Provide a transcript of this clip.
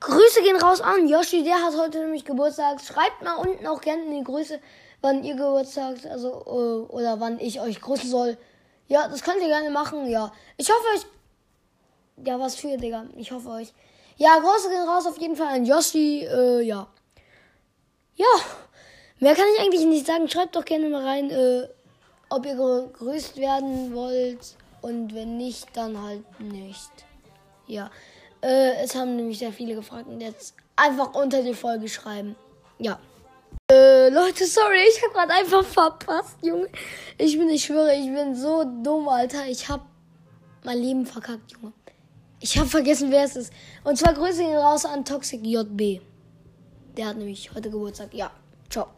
Grüße gehen raus an Yoshi, der hat heute nämlich Geburtstag. Schreibt mal unten auch gerne die Grüße, wann ihr Geburtstag, also, äh, oder wann ich euch grüßen soll. Ja, das könnt ihr gerne machen, ja. Ich hoffe euch. Ja, was für, Digga. Ich hoffe euch. Ja, Grüße gehen raus auf jeden Fall an Yoshi, äh, ja. Ja, mehr kann ich eigentlich nicht sagen. Schreibt doch gerne mal rein, äh, ob ihr gegrüßt werden wollt. Und wenn nicht, dann halt nicht. Ja. Äh, es haben nämlich sehr viele gefragt und jetzt einfach unter die Folge schreiben. Ja. Äh, Leute, sorry, ich habe gerade einfach verpasst, Junge. Ich bin, ich schwöre, ich bin so dumm, Alter. Ich habe mein Leben verkackt, Junge. Ich habe vergessen, wer es ist. Und zwar Grüße ihn raus an Toxic JB. Der hat nämlich heute Geburtstag. Ja, ciao.